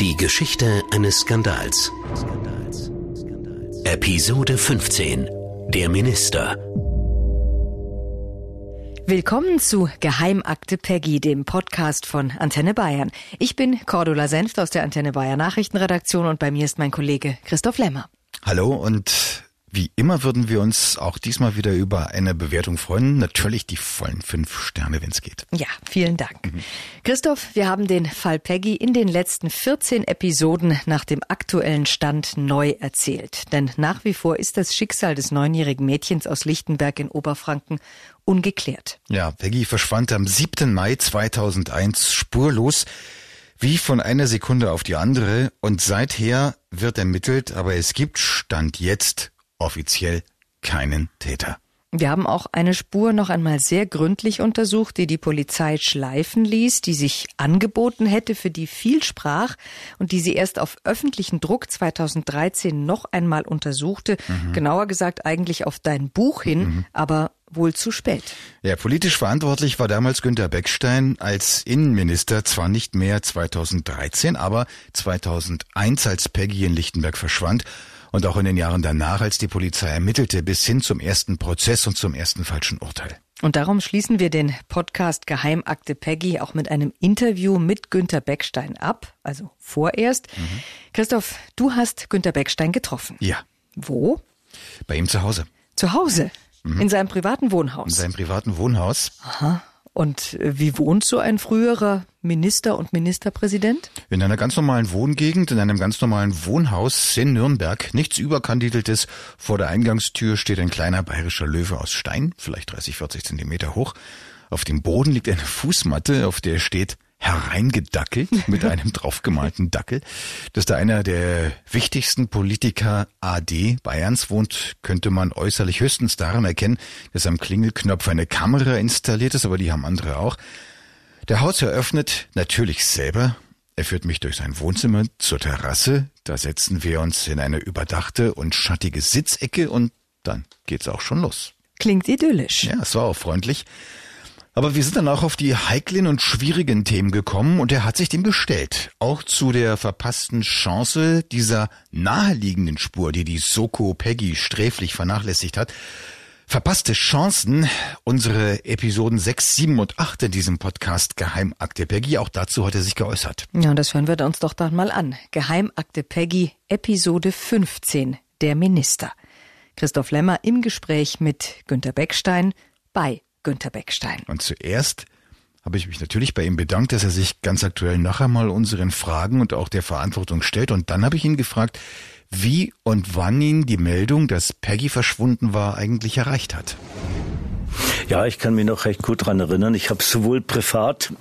Die Geschichte eines Skandals. Episode 15. Der Minister. Willkommen zu Geheimakte Peggy, dem Podcast von Antenne Bayern. Ich bin Cordula Senft aus der Antenne Bayern Nachrichtenredaktion und bei mir ist mein Kollege Christoph Lemmer. Hallo und wie immer würden wir uns auch diesmal wieder über eine Bewertung freuen. Natürlich die vollen fünf Sterne, wenn es geht. Ja, vielen Dank. Mhm. Christoph, wir haben den Fall Peggy in den letzten 14 Episoden nach dem aktuellen Stand neu erzählt. Denn nach wie vor ist das Schicksal des neunjährigen Mädchens aus Lichtenberg in Oberfranken ungeklärt. Ja, Peggy verschwand am 7. Mai 2001 spurlos wie von einer Sekunde auf die andere und seither wird ermittelt, aber es gibt Stand jetzt offiziell keinen Täter. Wir haben auch eine Spur noch einmal sehr gründlich untersucht, die die Polizei schleifen ließ, die sich angeboten hätte, für die viel sprach und die sie erst auf öffentlichen Druck 2013 noch einmal untersuchte. Mhm. Genauer gesagt eigentlich auf dein Buch hin, mhm. aber wohl zu spät. Ja, politisch verantwortlich war damals Günter Beckstein als Innenminister zwar nicht mehr 2013, aber 2001, als Peggy in Lichtenberg verschwand und auch in den Jahren danach, als die Polizei ermittelte, bis hin zum ersten Prozess und zum ersten falschen Urteil. Und darum schließen wir den Podcast Geheimakte Peggy auch mit einem Interview mit Günter Beckstein ab, also vorerst. Mhm. Christoph, du hast Günter Beckstein getroffen. Ja. Wo? Bei ihm zu Hause. Zu Hause? Mhm. In seinem privaten Wohnhaus? In seinem privaten Wohnhaus. Aha. Und äh, wie wohnt so ein früherer Minister und Ministerpräsident? In einer ganz normalen Wohngegend, in einem ganz normalen Wohnhaus in Nürnberg. Nichts Überkandideltes. Vor der Eingangstür steht ein kleiner bayerischer Löwe aus Stein, vielleicht 30, 40 Zentimeter hoch. Auf dem Boden liegt eine Fußmatte, auf der steht hereingedackelt mit einem draufgemalten Dackel. Dass da einer der wichtigsten Politiker AD Bayerns wohnt, könnte man äußerlich höchstens daran erkennen, dass am Klingelknopf eine Kamera installiert ist, aber die haben andere auch. Der Haus eröffnet natürlich selber. Er führt mich durch sein Wohnzimmer zur Terrasse. Da setzen wir uns in eine überdachte und schattige Sitzecke und dann geht's auch schon los. Klingt idyllisch. Ja, es war auch freundlich. Aber wir sind dann auch auf die heiklen und schwierigen Themen gekommen und er hat sich dem gestellt. Auch zu der verpassten Chance dieser naheliegenden Spur, die die Soko Peggy sträflich vernachlässigt hat. Verpasste Chancen, unsere Episoden 6, 7 und 8 in diesem Podcast Geheimakte Peggy, auch dazu hat er sich geäußert. Ja, und das hören wir uns doch dann mal an. Geheimakte Peggy, Episode 15, der Minister. Christoph Lemmer im Gespräch mit Günter Beckstein bei Günter Beckstein. Und zuerst habe ich mich natürlich bei ihm bedankt, dass er sich ganz aktuell noch einmal unseren Fragen und auch der Verantwortung stellt. Und dann habe ich ihn gefragt, wie und wann ihn die Meldung, dass Peggy verschwunden war, eigentlich erreicht hat. Ja, ich kann mich noch recht gut dran erinnern. Ich habe sowohl privat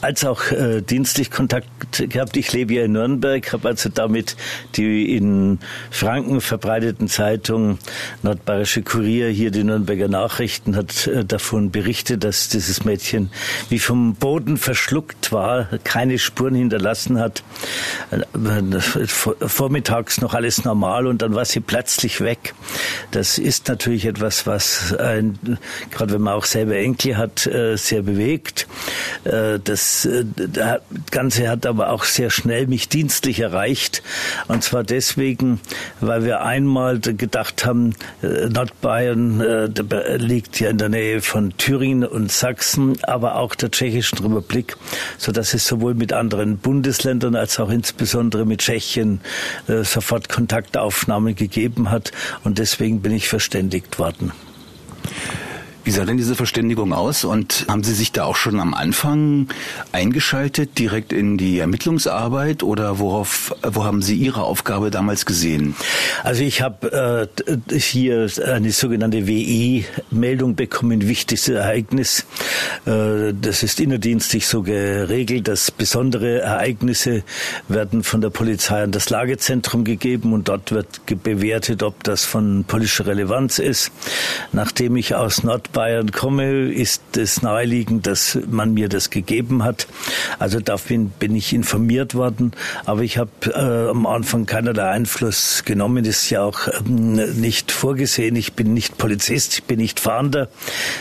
als auch äh, dienstlich Kontakt gehabt. Ich lebe ja in Nürnberg, habe also damit die in Franken verbreiteten Zeitungen Nordbayerische Kurier, hier die Nürnberger Nachrichten, hat äh, davon berichtet, dass dieses Mädchen wie vom Boden verschluckt war, keine Spuren hinterlassen hat. Äh, vormittags noch alles normal und dann war sie plötzlich weg. Das ist natürlich etwas, was ein gerade wenn man auch selber Enkel hat, äh, sehr bewegt. Äh, das äh, Ganze hat aber auch sehr schnell mich dienstlich erreicht. Und zwar deswegen, weil wir einmal gedacht haben, Nordbayern liegt ja in der Nähe von Thüringen und Sachsen, aber auch der Tschechischen Republik, so dass es sowohl mit anderen Bundesländern als auch insbesondere mit Tschechien sofort Kontaktaufnahmen gegeben hat. Und deswegen bin ich verständigt worden. Wie sah denn diese Verständigung aus und haben Sie sich da auch schon am Anfang eingeschaltet, direkt in die Ermittlungsarbeit oder worauf, wo haben Sie Ihre Aufgabe damals gesehen? Also ich habe äh, hier eine sogenannte WI-Meldung bekommen, wichtigstes Ereignis. Äh, das ist innerdienstlich so geregelt, dass besondere Ereignisse werden von der Polizei an das Lagezentrum gegeben und dort wird bewertet, ob das von politischer Relevanz ist. Nachdem ich aus Nordbayern komme, ist es naheliegend, dass man mir das gegeben hat. Also da bin, bin ich informiert worden, aber ich habe äh, am Anfang keinerlei Einfluss genommen. Das ist ja auch ähm, nicht vorgesehen. Ich bin nicht Polizist, ich bin nicht Fahnder.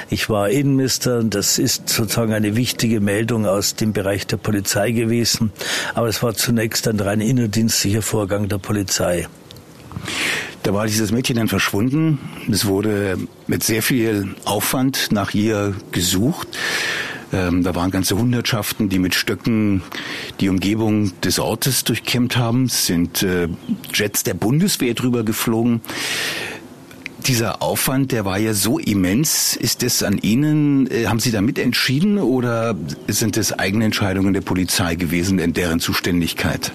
Ich war Innenminister und das ist sozusagen eine wichtige Meldung aus dem Bereich der Polizei gewesen. Aber es war zunächst ein rein innerdienstlicher Vorgang der Polizei. Da war dieses Mädchen dann verschwunden. Es wurde mit sehr viel Aufwand nach ihr gesucht. Ähm, da waren ganze Hundertschaften, die mit Stöcken die Umgebung des Ortes durchkämmt haben. Es sind äh, Jets der Bundeswehr drüber geflogen dieser Aufwand, der war ja so immens. Ist das an Ihnen, äh, haben Sie da entschieden oder sind das eigene Entscheidungen der Polizei gewesen, in deren Zuständigkeit?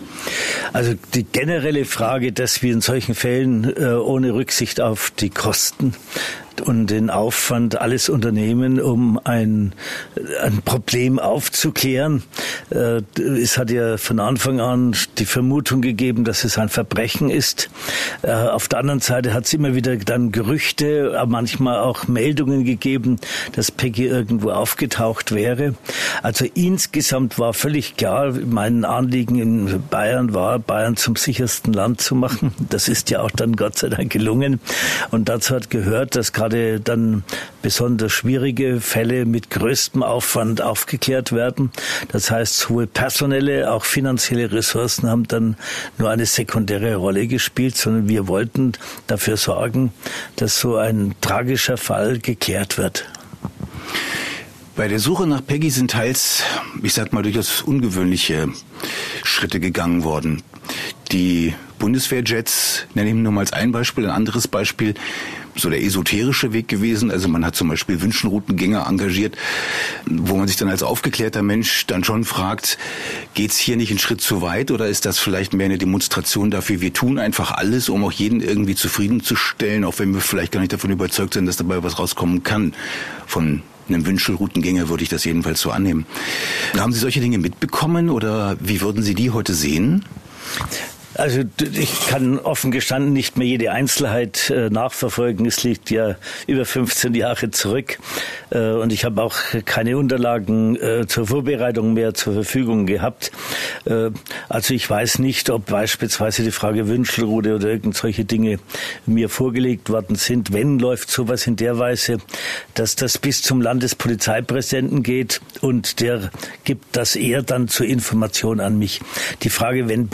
Also die generelle Frage, dass wir in solchen Fällen äh, ohne Rücksicht auf die Kosten und den Aufwand alles unternehmen, um ein, ein Problem aufzuklären. Äh, es hat ja von Anfang an die Vermutung gegeben, dass es ein Verbrechen ist. Äh, auf der anderen Seite hat es immer wieder dann Gerüchte, manchmal auch Meldungen gegeben, dass Peggy irgendwo aufgetaucht wäre. Also insgesamt war völlig klar, mein Anliegen in Bayern war, Bayern zum sichersten Land zu machen. Das ist ja auch dann Gott sei Dank gelungen. Und dazu hat gehört, dass gerade gerade dann besonders schwierige Fälle mit größtem Aufwand aufgeklärt werden. Das heißt, sowohl personelle, auch finanzielle Ressourcen haben dann nur eine sekundäre Rolle gespielt, sondern wir wollten dafür sorgen, dass so ein tragischer Fall geklärt wird. Bei der Suche nach Peggy sind teils, ich sag mal, durchaus ungewöhnliche Schritte gegangen worden. Die Bundeswehrjets, nenne ich nur mal als ein Beispiel, ein anderes Beispiel, so der esoterische Weg gewesen. Also man hat zum Beispiel Wünschenroutengänger engagiert, wo man sich dann als aufgeklärter Mensch dann schon fragt, geht's hier nicht einen Schritt zu weit oder ist das vielleicht mehr eine Demonstration dafür, wir tun einfach alles, um auch jeden irgendwie zufriedenzustellen, auch wenn wir vielleicht gar nicht davon überzeugt sind, dass dabei was rauskommen kann. Von einem Wünschelroutengänger würde ich das jedenfalls so annehmen. Haben Sie solche Dinge mitbekommen oder wie würden Sie die heute sehen? Also ich kann offen gestanden nicht mehr jede Einzelheit äh, nachverfolgen. Es liegt ja über 15 Jahre zurück äh, und ich habe auch keine Unterlagen äh, zur Vorbereitung mehr zur Verfügung gehabt. Also ich weiß nicht, ob beispielsweise die Frage Wünschelrute oder irgend solche Dinge mir vorgelegt worden sind. Wenn läuft sowas in der Weise, dass das bis zum Landespolizeipräsidenten geht und der gibt das eher dann zur Information an mich. Die Frage, wenn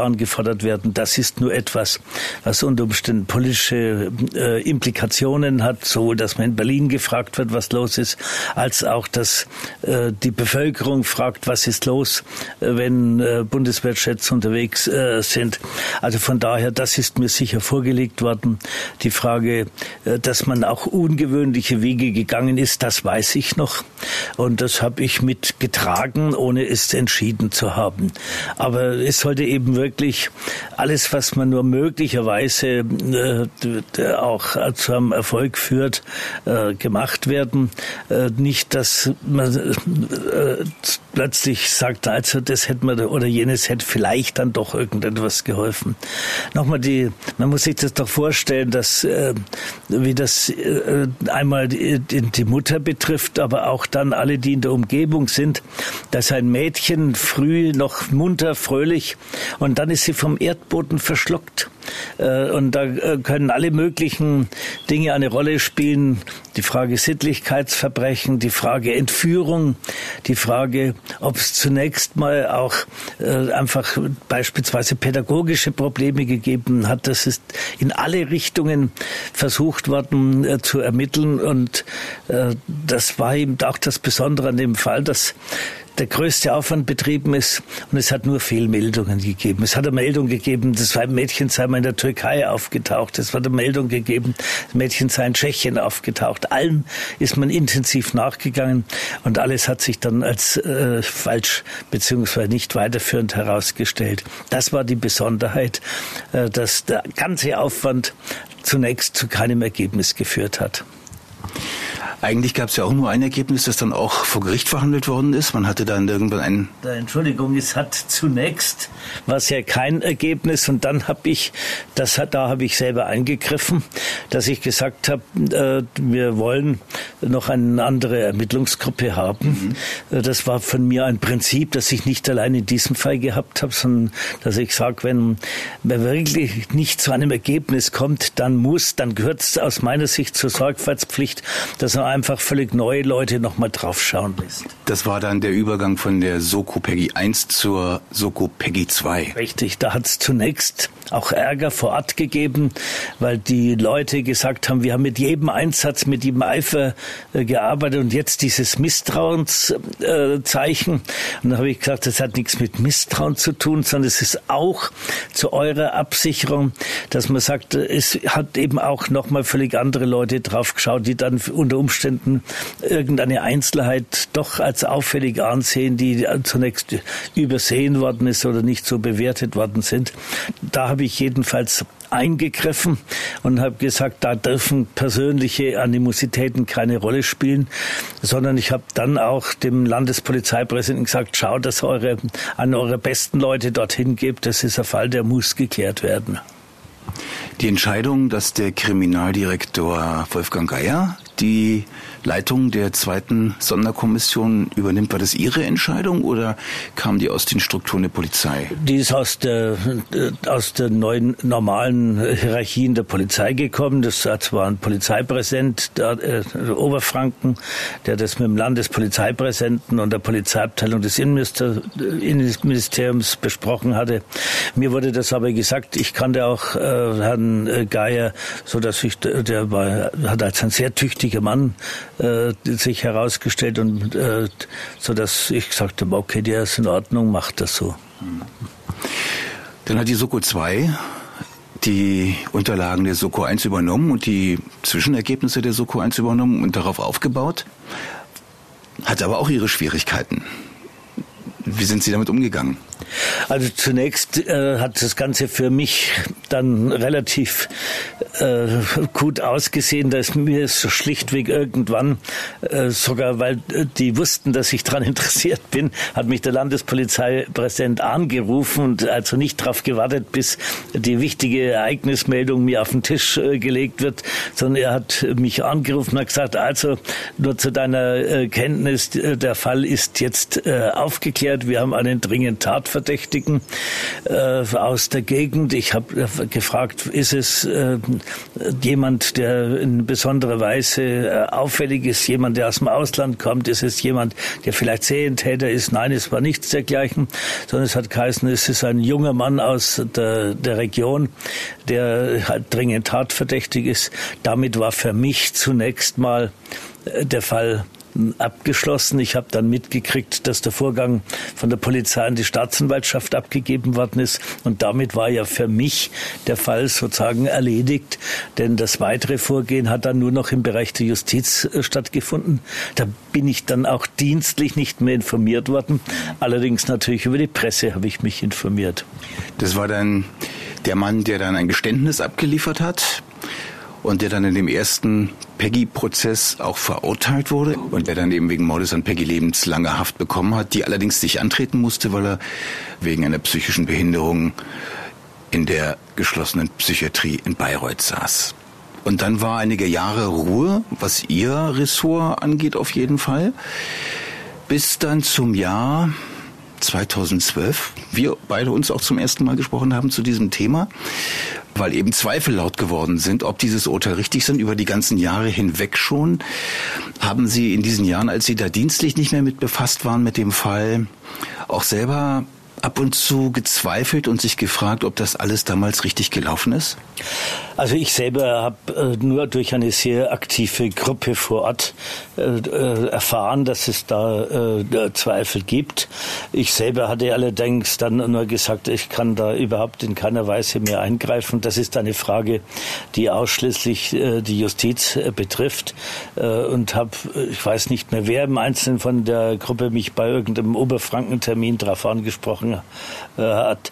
Bundeswehrschätzer angefordert werden. Das ist nur etwas, was unter Umständen politische äh, Implikationen hat, sowohl dass man in Berlin gefragt wird, was los ist, als auch, dass äh, die Bevölkerung fragt, was ist los, äh, wenn äh, Bundeswehrjets unterwegs äh, sind. Also von daher, das ist mir sicher vorgelegt worden. Die Frage, äh, dass man auch ungewöhnliche Wege gegangen ist, das weiß ich noch. Und das habe ich mitgetragen, ohne es entschieden zu haben. Aber es sollte eben wirklich wirklich alles, was man nur möglicherweise äh, auch zu einem Erfolg führt, äh, gemacht werden. Äh, nicht, dass man äh, plötzlich sagt, also das hätte man oder jenes hätte vielleicht dann doch irgendetwas geholfen. Nochmal die, man muss sich das doch vorstellen, dass äh, wie das äh, einmal die, die Mutter betrifft, aber auch dann alle, die in der Umgebung sind, dass ein Mädchen früh noch munter, fröhlich und dann ist sie vom Erdboden verschluckt. Äh, und da äh, können alle möglichen Dinge eine Rolle spielen. Die Frage Sittlichkeitsverbrechen, die Frage Entführung, die Frage, ob es zunächst mal auch äh, einfach beispielsweise pädagogische Probleme gegeben hat. Das ist in alle Richtungen versucht worden zu ermitteln. Und das war eben auch das Besondere an dem Fall, dass der größte Aufwand betrieben ist und es hat nur Fehlmeldungen gegeben. Es hat eine Meldung gegeben, das Mädchen sei mal in der Türkei aufgetaucht. Es hat eine Meldung gegeben, das Mädchen sei in Tschechien aufgetaucht. Allem ist man intensiv nachgegangen und alles hat sich dann als äh, falsch beziehungsweise nicht weiterführend herausgestellt. Das war die Besonderheit, äh, dass der ganze Aufwand zunächst zu keinem Ergebnis geführt hat. Eigentlich gab es ja auch nur ein Ergebnis, das dann auch vor Gericht verhandelt worden ist. Man hatte dann irgendwann ein. Entschuldigung, es hat zunächst war ja kein Ergebnis und dann habe ich, das hat, da habe ich selber eingegriffen, dass ich gesagt habe, äh, wir wollen noch eine andere Ermittlungsgruppe haben. Mhm. Äh, das war von mir ein Prinzip, das ich nicht allein in diesem Fall gehabt habe, sondern dass ich sage, wenn man wirklich nicht zu einem Ergebnis kommt, dann muss, dann gehört es aus meiner Sicht zur Sorgfaltspflicht, dass man einfach völlig neue Leute nochmal draufschauen lässt. Das war dann der Übergang von der Soko Peggy 1 zur Soko Peggy 2. Richtig, da hat es zunächst auch Ärger vor Ort gegeben, weil die Leute gesagt haben, wir haben mit jedem Einsatz, mit jedem Eifer äh, gearbeitet und jetzt dieses Misstrauenszeichen. Äh, und da habe ich gesagt, das hat nichts mit Misstrauen zu tun, sondern es ist auch zu eurer Absicherung, dass man sagt, es hat eben auch nochmal völlig andere Leute drauf geschaut, die dann unter Umständen irgendeine Einzelheit doch als auffällig ansehen, die zunächst übersehen worden ist oder nicht so bewertet worden sind. Da habe ich jedenfalls eingegriffen und habe gesagt, da dürfen persönliche Animositäten keine Rolle spielen, sondern ich habe dann auch dem Landespolizeipräsidenten gesagt, schaut, dass eure an eure besten Leute dorthin gebt. Das ist ein Fall, der muss geklärt werden. Die Entscheidung, dass der Kriminaldirektor Wolfgang Geier die Leitung der zweiten Sonderkommission übernimmt. War das Ihre Entscheidung oder kam die aus den Strukturen der Polizei? Die ist aus der, äh, aus den neuen normalen Hierarchien der Polizei gekommen. Das war ein Polizeipräsident der, äh, Oberfranken, der das mit dem Landespolizeipräsidenten und der Polizeiabteilung des Innenministeriums besprochen hatte. Mir wurde das aber gesagt, ich kannte auch äh, Herrn Geier, so dass ich, der war, hat als ein sehr tüchtiger Mann äh, sich herausgestellt und äh, so dass ich gesagt habe, okay, der ist in Ordnung, macht das so. Dann hat die Soko 2 die Unterlagen der Soko 1 übernommen und die Zwischenergebnisse der Soko 1 übernommen und darauf aufgebaut, hat aber auch ihre Schwierigkeiten. Wie sind Sie damit umgegangen? Also zunächst äh, hat das Ganze für mich dann relativ äh, gut ausgesehen, dass mir so schlichtweg irgendwann, äh, sogar weil äh, die wussten, dass ich daran interessiert bin, hat mich der Landespolizeipräsident angerufen und also nicht darauf gewartet, bis die wichtige Ereignismeldung mir auf den Tisch äh, gelegt wird, sondern er hat mich angerufen und hat gesagt, also nur zu deiner äh, Kenntnis, der Fall ist jetzt aufgeklärt, wir haben einen dringenden Tatverdächtigen aus der Gegend. Ich habe gefragt, ist es jemand, der in besonderer Weise äh, auffällig ist, jemand, der aus dem Ausland kommt? Ist es jemand, der vielleicht Sehentäter ist? Nein, es war nichts dergleichen, sondern es hat geheißen, es ist ein junger Mann aus der, der Region, der halt dringend tatverdächtig ist. Damit war für mich zunächst mal äh, der Fall abgeschlossen. Ich habe dann mitgekriegt, dass der Vorgang von der Polizei an die Staatsanwaltschaft abgegeben worden ist. Und damit war ja für mich der Fall sozusagen erledigt. Denn das weitere Vorgehen hat dann nur noch im Bereich der Justiz äh, stattgefunden. Da bin ich dann auch dienstlich nicht mehr informiert worden. Allerdings natürlich über die Presse habe ich mich informiert. Das war dann der Mann, der dann ein Geständnis abgeliefert hat und der dann in dem ersten Peggy-Prozess auch verurteilt wurde? Und der dann eben wegen Mordes an Peggy lebenslange Haft bekommen hat, die allerdings nicht antreten musste, weil er wegen einer psychischen Behinderung in der geschlossenen Psychiatrie in Bayreuth saß. Und dann war einige Jahre Ruhe, was ihr Ressort angeht auf jeden Fall, bis dann zum Jahr 2012 wir beide uns auch zum ersten Mal gesprochen haben zu diesem Thema weil eben Zweifel laut geworden sind, ob dieses Urteil richtig sind über die ganzen Jahre hinweg schon. Haben Sie in diesen Jahren, als Sie da dienstlich nicht mehr mit befasst waren mit dem Fall, auch selber ab und zu gezweifelt und sich gefragt, ob das alles damals richtig gelaufen ist? Also ich selber habe äh, nur durch eine sehr aktive Gruppe vor Ort äh, äh erfahren, dass es da äh, Zweifel gibt. Ich selber hatte allerdings dann nur gesagt, ich kann da überhaupt in keiner Weise mehr eingreifen. Das ist eine Frage, die ausschließlich äh, die Justiz äh, betrifft und habe, ich weiß nicht mehr, wer im Einzelnen von der Gruppe mich bei irgendeinem Oberfrankentermin darauf angesprochen hat,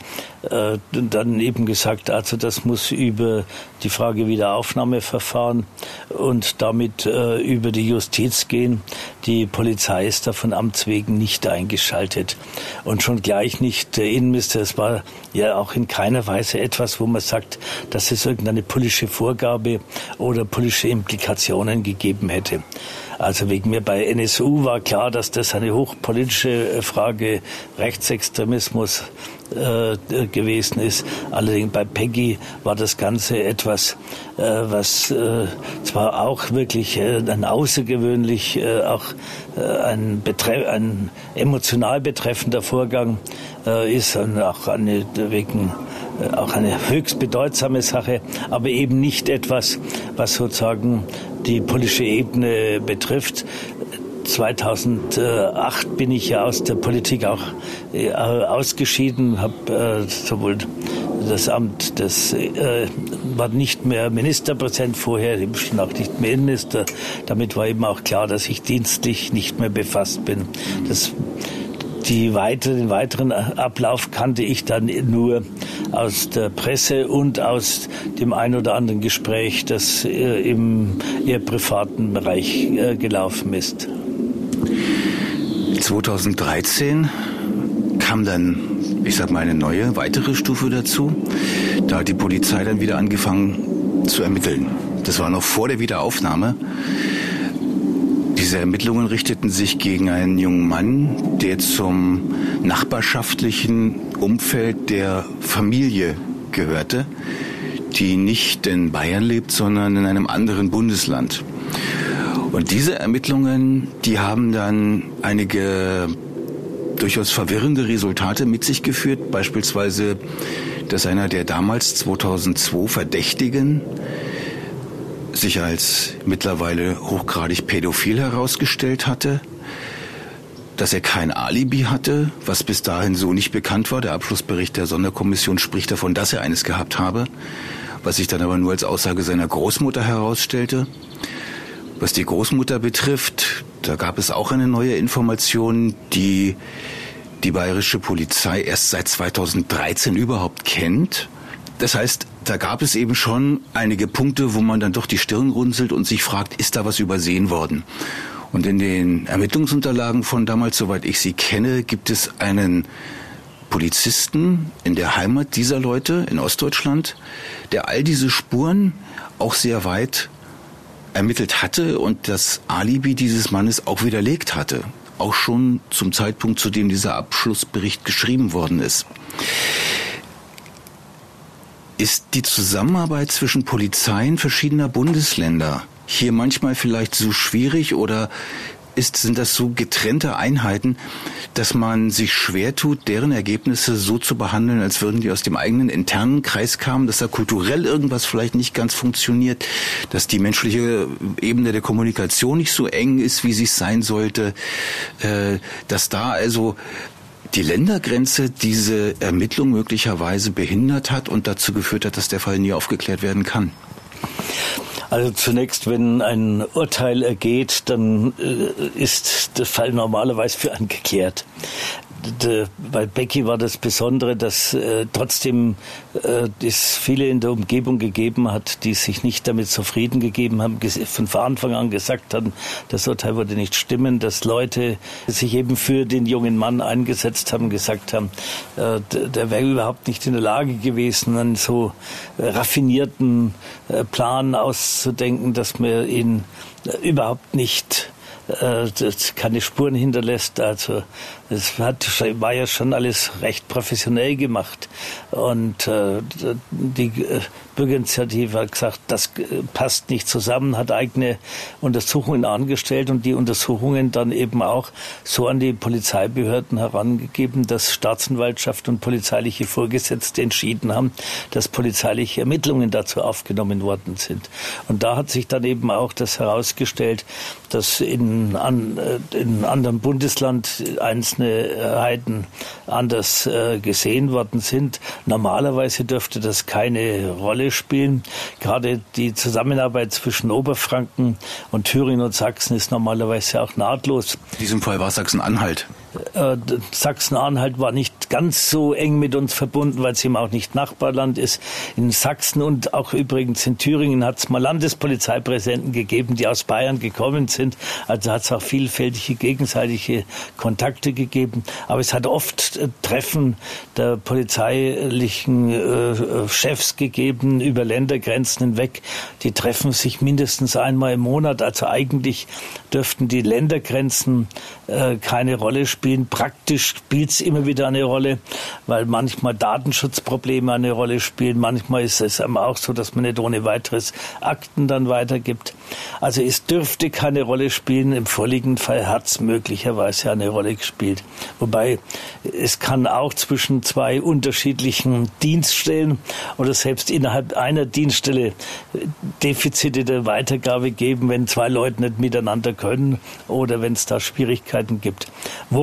dann eben gesagt, also das muss über die Frage Wiederaufnahmeverfahren und damit äh, über die Justiz gehen. Die Polizei ist da von Amts wegen nicht eingeschaltet und schon gleich nicht der Innenminister. Es war ja auch in keiner Weise etwas, wo man sagt, dass es irgendeine politische Vorgabe oder politische Implikationen gegeben hätte. Also wegen mir bei NSU war klar, dass das eine hochpolitische Frage Rechtsextremismus äh, gewesen ist. Allerdings bei Peggy war das Ganze etwas, äh, was äh, zwar auch wirklich äh, ein außergewöhnlich, äh, auch äh, ein, ein emotional betreffender Vorgang ist und auch eine, wegen auch eine höchst bedeutsame Sache, aber eben nicht etwas, was sozusagen die politische Ebene betrifft. 2008 bin ich ja aus der Politik auch äh, ausgeschieden, habe äh, sowohl das Amt des äh, war nicht mehr Ministerpräsident vorher, ich bin auch nicht mehr Innenminister. Damit war eben auch klar, dass ich dienstlich nicht mehr befasst bin. Das die weitere, den weiteren Ablauf kannte ich dann nur aus der Presse und aus dem ein oder anderen Gespräch, das äh, im eher privaten Bereich äh, gelaufen ist. 2013 kam dann, ich sag mal, eine neue, weitere Stufe dazu. Da hat die Polizei dann wieder angefangen zu ermitteln. Das war noch vor der Wiederaufnahme. Diese Ermittlungen richteten sich gegen einen jungen Mann, der zum nachbarschaftlichen Umfeld der Familie gehörte, die nicht in Bayern lebt, sondern in einem anderen Bundesland. Und diese Ermittlungen, die haben dann einige durchaus verwirrende Resultate mit sich geführt. Beispielsweise, dass einer der damals 2002 Verdächtigen sich als mittlerweile hochgradig pädophil herausgestellt hatte, dass er kein Alibi hatte, was bis dahin so nicht bekannt war. Der Abschlussbericht der Sonderkommission spricht davon, dass er eines gehabt habe, was sich dann aber nur als Aussage seiner Großmutter herausstellte. Was die Großmutter betrifft, da gab es auch eine neue Information, die die bayerische Polizei erst seit 2013 überhaupt kennt. Das heißt, da gab es eben schon einige Punkte, wo man dann doch die Stirn runzelt und sich fragt, ist da was übersehen worden? Und in den Ermittlungsunterlagen von damals, soweit ich sie kenne, gibt es einen Polizisten in der Heimat dieser Leute in Ostdeutschland, der all diese Spuren auch sehr weit ermittelt hatte und das Alibi dieses Mannes auch widerlegt hatte. Auch schon zum Zeitpunkt, zu dem dieser Abschlussbericht geschrieben worden ist. Ist die Zusammenarbeit zwischen Polizeien verschiedener Bundesländer hier manchmal vielleicht so schwierig oder ist, sind das so getrennte Einheiten, dass man sich schwer tut, deren Ergebnisse so zu behandeln, als würden die aus dem eigenen internen Kreis kamen, dass da kulturell irgendwas vielleicht nicht ganz funktioniert, dass die menschliche Ebene der Kommunikation nicht so eng ist, wie sie es sein sollte, äh, dass da also die Ländergrenze diese Ermittlung möglicherweise behindert hat und dazu geführt hat, dass der Fall nie aufgeklärt werden kann. Also zunächst, wenn ein Urteil ergeht, dann äh, ist der Fall normalerweise für angeklärt bei Becky war das Besondere, dass äh, trotzdem äh, es viele in der Umgebung gegeben hat, die sich nicht damit zufrieden gegeben haben, von Anfang an gesagt haben, das Urteil würde nicht stimmen, dass Leute sich eben für den jungen Mann eingesetzt haben, gesagt haben, äh, der wäre überhaupt nicht in der Lage gewesen, einen so äh, raffinierten äh, Plan auszudenken, dass man ihn äh, überhaupt nicht keine Spuren hinterlässt. Also es war ja schon alles recht professionell gemacht. Und äh, die äh, Bürgerinitiative hat gesagt, das äh, passt nicht zusammen, hat eigene Untersuchungen angestellt und die Untersuchungen dann eben auch so an die Polizeibehörden herangegeben, dass Staatsanwaltschaft und polizeiliche Vorgesetzte entschieden haben, dass polizeiliche Ermittlungen dazu aufgenommen worden sind. Und da hat sich dann eben auch das herausgestellt, dass in, an, äh, in anderen Bundesland Einzelheiten anders äh, gesehen worden sind. Normalerweise dürfte das keine Rolle spielen. Gerade die Zusammenarbeit zwischen Oberfranken und Thüringen und Sachsen ist normalerweise auch nahtlos. In diesem Fall war Sachsen-Anhalt. Äh, Sachsen-Anhalt war nicht ganz so eng mit uns verbunden, weil es eben auch nicht Nachbarland ist. In Sachsen und auch übrigens in Thüringen hat es mal Landespolizeipräsidenten gegeben, die aus Bayern gekommen sind. Also hat es auch vielfältige gegenseitige Kontakte gegeben. Aber es hat oft äh, Treffen der polizeilichen äh, Chefs gegeben über Ländergrenzen hinweg. Die treffen sich mindestens einmal im Monat. Also eigentlich dürften die Ländergrenzen keine Rolle spielen. Praktisch spielt es immer wieder eine Rolle, weil manchmal Datenschutzprobleme eine Rolle spielen. Manchmal ist es auch so, dass man nicht ohne weiteres Akten dann weitergibt. Also es dürfte keine Rolle spielen. Im vorliegenden Fall hat es möglicherweise eine Rolle gespielt. Wobei es kann auch zwischen zwei unterschiedlichen Dienststellen oder selbst innerhalb einer Dienststelle Defizite der Weitergabe geben, wenn zwei Leute nicht miteinander können oder wenn es da Schwierigkeiten gibt.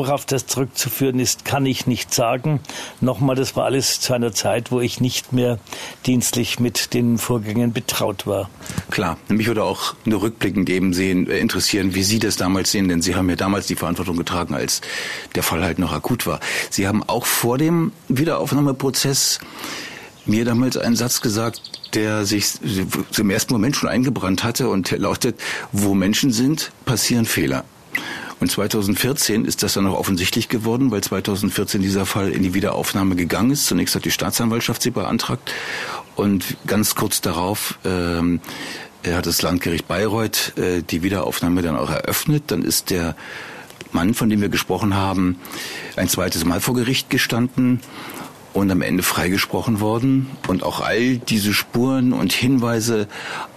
Worauf das zurückzuführen ist, kann ich nicht sagen. Nochmal, das war alles zu einer Zeit, wo ich nicht mehr dienstlich mit den Vorgängen betraut war. Klar, mich würde auch nur rückblickend eben sehen, äh, interessieren, wie Sie das damals sehen, denn Sie haben ja damals die Verantwortung getragen, als der Fall halt noch akut war. Sie haben auch vor dem Wiederaufnahmeprozess mir damals einen Satz gesagt, der sich im ersten Moment schon eingebrannt hatte und lautet, wo Menschen sind, passieren Fehler. Und 2014 ist das dann auch offensichtlich geworden, weil 2014 dieser Fall in die Wiederaufnahme gegangen ist. Zunächst hat die Staatsanwaltschaft sie beantragt und ganz kurz darauf ähm, hat das Landgericht Bayreuth äh, die Wiederaufnahme dann auch eröffnet. Dann ist der Mann, von dem wir gesprochen haben, ein zweites Mal vor Gericht gestanden und am Ende freigesprochen worden. Und auch all diese Spuren und Hinweise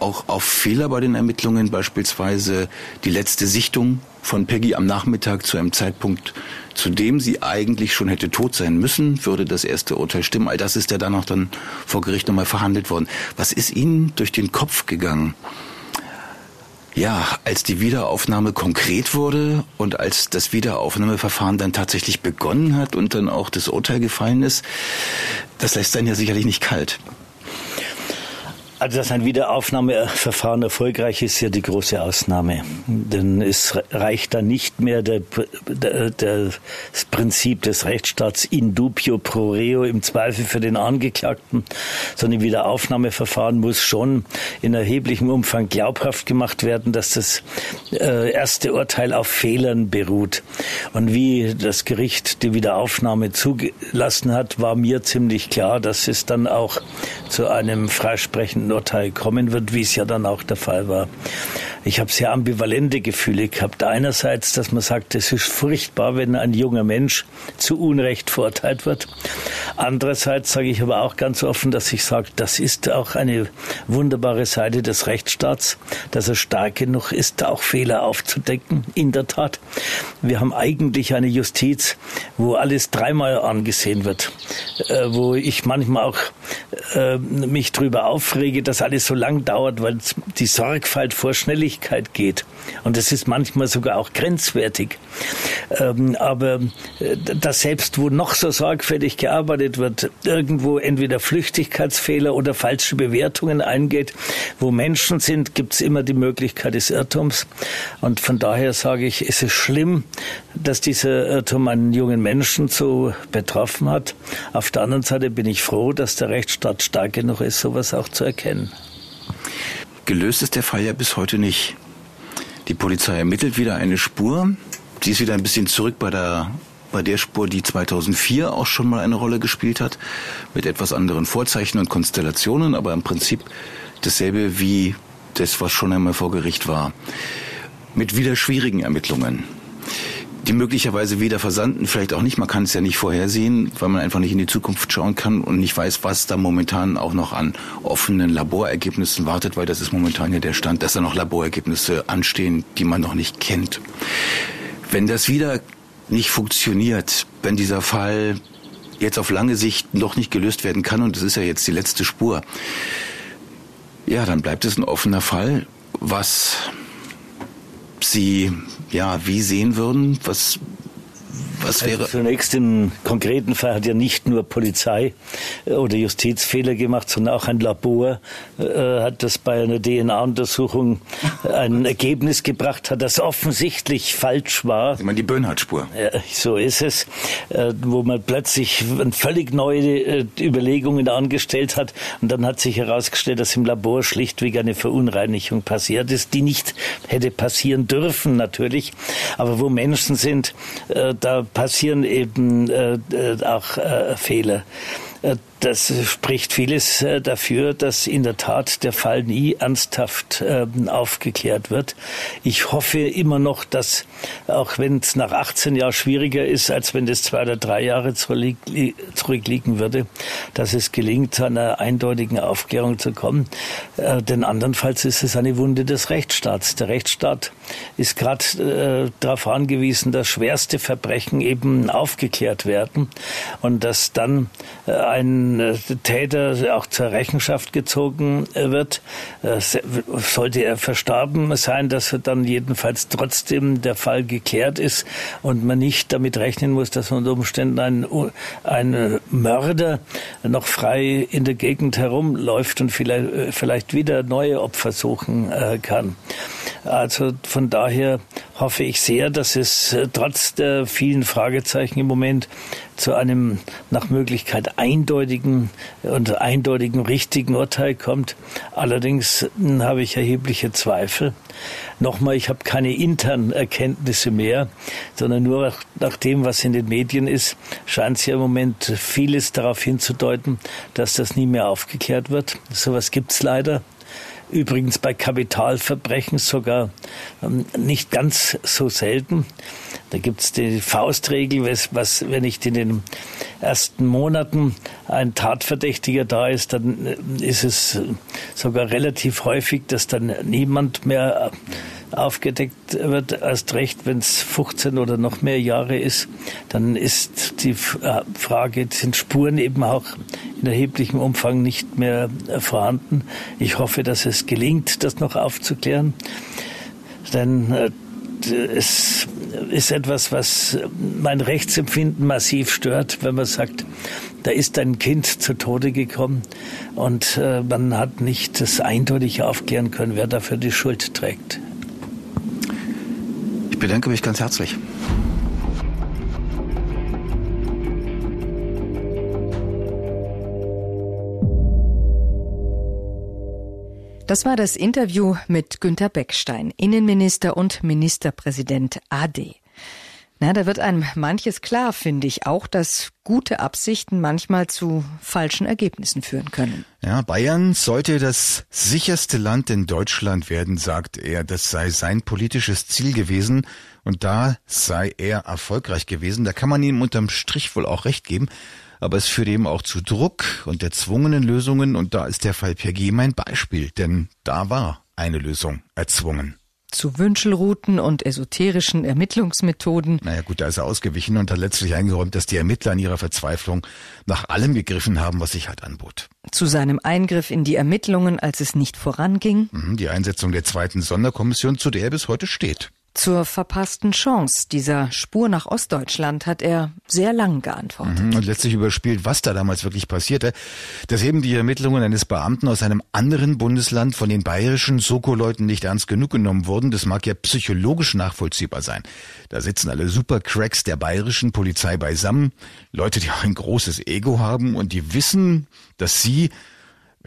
auch auf Fehler bei den Ermittlungen, beispielsweise die letzte Sichtung von Peggy am Nachmittag zu einem Zeitpunkt, zu dem sie eigentlich schon hätte tot sein müssen, würde das erste Urteil stimmen. All das ist ja dann auch dann vor Gericht nochmal verhandelt worden. Was ist Ihnen durch den Kopf gegangen? Ja, als die Wiederaufnahme konkret wurde und als das Wiederaufnahmeverfahren dann tatsächlich begonnen hat und dann auch das Urteil gefallen ist, das lässt einen ja sicherlich nicht kalt. Also, dass ein Wiederaufnahmeverfahren erfolgreich ist, ja die große Ausnahme. Denn es reicht dann nicht mehr der, der, der, das Prinzip des Rechtsstaats in dubio pro reo im Zweifel für den Angeklagten, sondern Wiederaufnahmeverfahren muss schon in erheblichem Umfang glaubhaft gemacht werden, dass das äh, erste Urteil auf Fehlern beruht. Und wie das Gericht die Wiederaufnahme zugelassen hat, war mir ziemlich klar, dass es dann auch zu einem freisprechenden Urteil kommen wird, wie es ja dann auch der Fall war. Ich habe sehr ambivalente Gefühle gehabt. Einerseits, dass man sagt, es ist furchtbar, wenn ein junger Mensch zu Unrecht verurteilt wird. Andererseits sage ich aber auch ganz offen, dass ich sage, das ist auch eine wunderbare Seite des Rechtsstaats, dass er stark genug ist, auch Fehler aufzudecken. In der Tat. Wir haben eigentlich eine Justiz, wo alles dreimal angesehen wird, äh, wo ich manchmal auch äh, mich drüber aufrege, dass alles so lang dauert, weil die Sorgfalt vor Schnelligkeit geht. Und das ist manchmal sogar auch grenzwertig. Ähm, aber äh, dass selbst wo noch so sorgfältig gearbeitet wird, irgendwo entweder Flüchtigkeitsfehler oder falsche Bewertungen eingeht, wo Menschen sind, gibt es immer die Möglichkeit des Irrtums. Und von daher sage ich, es ist schlimm, dass dieser Irrtum einen jungen Menschen so betroffen hat. Auf der anderen Seite bin ich froh, dass der Rechtsstaat stark genug ist, sowas auch zu erkennen. Gelöst ist der Fall ja bis heute nicht. Die Polizei ermittelt wieder eine Spur. Sie ist wieder ein bisschen zurück bei der bei der Spur, die 2004 auch schon mal eine Rolle gespielt hat, mit etwas anderen Vorzeichen und Konstellationen, aber im Prinzip dasselbe wie das, was schon einmal vor Gericht war. mit wieder schwierigen Ermittlungen die möglicherweise wieder versanden, vielleicht auch nicht. Man kann es ja nicht vorhersehen, weil man einfach nicht in die Zukunft schauen kann und nicht weiß, was da momentan auch noch an offenen Laborergebnissen wartet, weil das ist momentan ja der Stand, dass da noch Laborergebnisse anstehen, die man noch nicht kennt. Wenn das wieder nicht funktioniert, wenn dieser Fall jetzt auf lange Sicht noch nicht gelöst werden kann, und das ist ja jetzt die letzte Spur, ja, dann bleibt es ein offener Fall, was Sie ja wie sehen würden? Was was wäre? Also zunächst im konkreten Fall hat ja nicht nur Polizei äh, oder Justiz Fehler gemacht, sondern auch ein Labor äh, hat das bei einer DNA-Untersuchung ein Ergebnis gebracht hat, das offensichtlich falsch war. Sie meinen die Böhnhardt-Spur? Ja, so ist es, äh, wo man plötzlich völlig neue äh, Überlegungen angestellt hat und dann hat sich herausgestellt, dass im Labor schlichtweg eine Verunreinigung passiert ist, die nicht hätte passieren dürfen natürlich, aber wo Menschen sind, äh, da passieren eben äh, äh, auch äh, Fehler. Äh, das spricht vieles äh, dafür, dass in der Tat der Fall nie ernsthaft ähm, aufgeklärt wird. Ich hoffe immer noch, dass, auch wenn es nach 18 Jahren schwieriger ist, als wenn es zwei oder drei Jahre zurückliegen würde, dass es gelingt, zu einer eindeutigen Aufklärung zu kommen. Äh, denn andernfalls ist es eine Wunde des Rechtsstaats. Der Rechtsstaat ist gerade darauf angewiesen, dass schwerste Verbrechen eben aufgeklärt werden und dass dann ein äh, Täter auch zur Rechenschaft gezogen äh, wird. Äh, sollte er verstorben sein, dass dann jedenfalls trotzdem der Fall geklärt ist und man nicht damit rechnen muss, dass unter Umständen ein, ein Mörder noch frei in der Gegend herumläuft und vielleicht, vielleicht wieder neue Opfer suchen kann. Also von daher hoffe ich sehr, dass es trotz der vielen Fragezeichen im Moment zu einem nach Möglichkeit eindeutigen und eindeutigen richtigen Urteil kommt. Allerdings hm, habe ich erhebliche Zweifel. Nochmal, ich habe keine internen Erkenntnisse mehr, sondern nur nach dem, was in den Medien ist, scheint es ja im Moment vieles darauf hinzudeuten, dass das nie mehr aufgeklärt wird. Sowas gibt es leider. Übrigens bei Kapitalverbrechen sogar ähm, nicht ganz so selten. Da gibt es die Faustregel, was, was, wenn nicht in den ersten Monaten ein Tatverdächtiger da ist, dann äh, ist es sogar relativ häufig, dass dann niemand mehr aufgedeckt wird, erst recht, wenn es 15 oder noch mehr Jahre ist, dann ist die äh, Frage, sind Spuren eben auch in erheblichem Umfang nicht mehr äh, vorhanden. Ich hoffe, dass es gelingt, das noch aufzuklären. Denn es ist etwas, was mein Rechtsempfinden massiv stört, wenn man sagt, da ist ein Kind zu Tode gekommen und äh, man hat nicht das eindeutig aufklären können, wer dafür die Schuld trägt. Ich bedanke mich ganz herzlich. Das war das Interview mit Günter Beckstein, Innenminister und Ministerpräsident AD. Na, da wird einem manches klar, finde ich, auch, dass gute Absichten manchmal zu falschen Ergebnissen führen können. Ja, Bayern sollte das sicherste Land in Deutschland werden, sagt er. Das sei sein politisches Ziel gewesen und da sei er erfolgreich gewesen. Da kann man ihm unterm Strich wohl auch recht geben aber es führt eben auch zu Druck und erzwungenen Lösungen und da ist der Fall PG mein Beispiel, denn da war eine Lösung erzwungen. Zu Wünschelrouten und esoterischen Ermittlungsmethoden. Naja gut, da ist er ausgewichen und hat letztlich eingeräumt, dass die Ermittler in ihrer Verzweiflung nach allem gegriffen haben, was sich halt anbot. Zu seinem Eingriff in die Ermittlungen, als es nicht voranging. Mhm, die Einsetzung der zweiten Sonderkommission, zu der er bis heute steht. Zur verpassten Chance dieser Spur nach Ostdeutschland hat er sehr lang geantwortet. Mhm, und letztlich überspielt, was da damals wirklich passierte. Dass eben die Ermittlungen eines Beamten aus einem anderen Bundesland von den bayerischen Soko-Leuten nicht ernst genug genommen wurden, das mag ja psychologisch nachvollziehbar sein. Da sitzen alle Supercracks der bayerischen Polizei beisammen, Leute, die auch ein großes Ego haben und die wissen, dass sie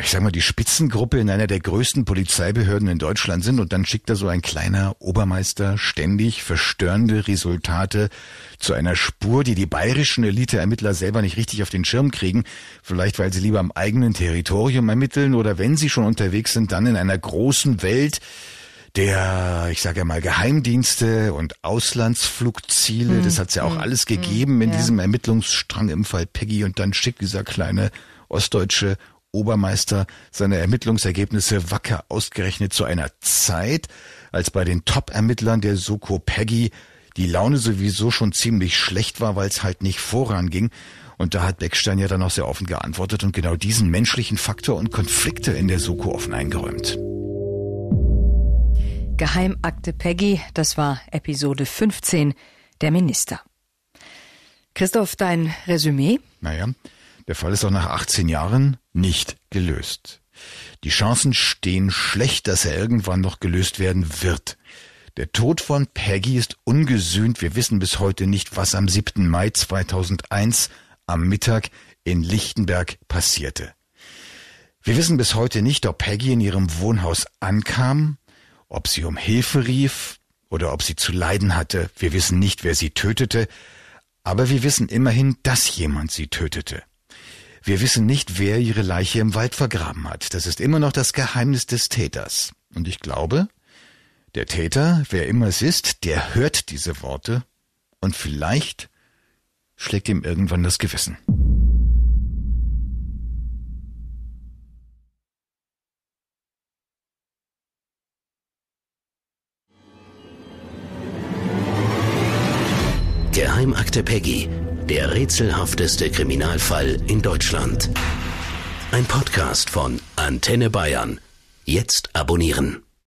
ich sag mal, die Spitzengruppe in einer der größten Polizeibehörden in Deutschland sind und dann schickt da so ein kleiner Obermeister ständig verstörende Resultate zu einer Spur, die die bayerischen Eliteermittler selber nicht richtig auf den Schirm kriegen, vielleicht weil sie lieber am eigenen Territorium ermitteln oder wenn sie schon unterwegs sind, dann in einer großen Welt, der, ich sage ja mal, Geheimdienste und Auslandsflugziele. Mhm. Das hat's ja auch mhm. alles gegeben mhm. in ja. diesem Ermittlungsstrang im Fall Peggy. Und dann schickt dieser kleine ostdeutsche Obermeister seine Ermittlungsergebnisse wacker ausgerechnet zu einer Zeit, als bei den Top-Ermittlern der Soko Peggy die Laune sowieso schon ziemlich schlecht war, weil es halt nicht voranging. Und da hat Beckstein ja dann auch sehr offen geantwortet und genau diesen menschlichen Faktor und Konflikte in der Soko offen eingeräumt. Geheimakte Peggy, das war Episode 15, der Minister. Christoph, dein Resümee? Naja, der Fall ist auch nach 18 Jahren nicht gelöst. Die Chancen stehen schlecht, dass er irgendwann noch gelöst werden wird. Der Tod von Peggy ist ungesühnt. Wir wissen bis heute nicht, was am 7. Mai 2001 am Mittag in Lichtenberg passierte. Wir wissen bis heute nicht, ob Peggy in ihrem Wohnhaus ankam, ob sie um Hilfe rief oder ob sie zu leiden hatte, wir wissen nicht, wer sie tötete, aber wir wissen immerhin, dass jemand sie tötete. Wir wissen nicht, wer ihre Leiche im Wald vergraben hat. Das ist immer noch das Geheimnis des Täters. Und ich glaube, der Täter, wer immer es ist, der hört diese Worte und vielleicht schlägt ihm irgendwann das Gewissen. Geheimakte Peggy, der rätselhafteste Kriminalfall in Deutschland. Ein Podcast von Antenne Bayern. Jetzt abonnieren.